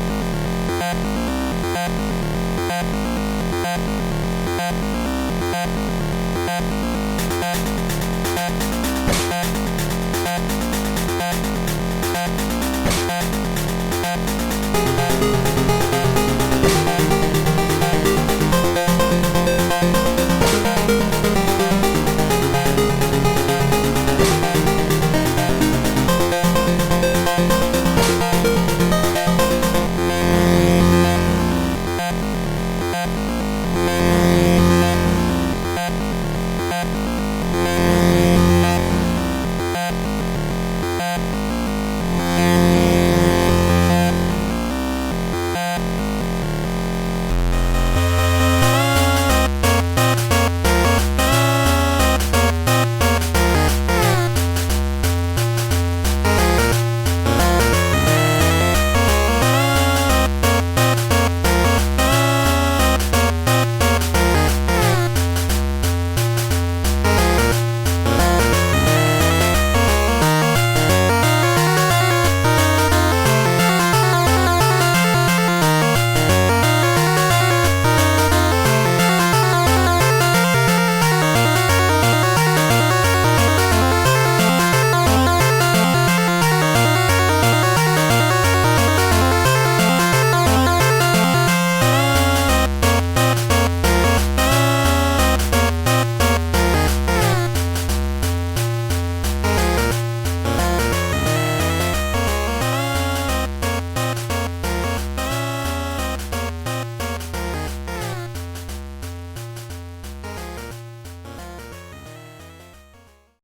Música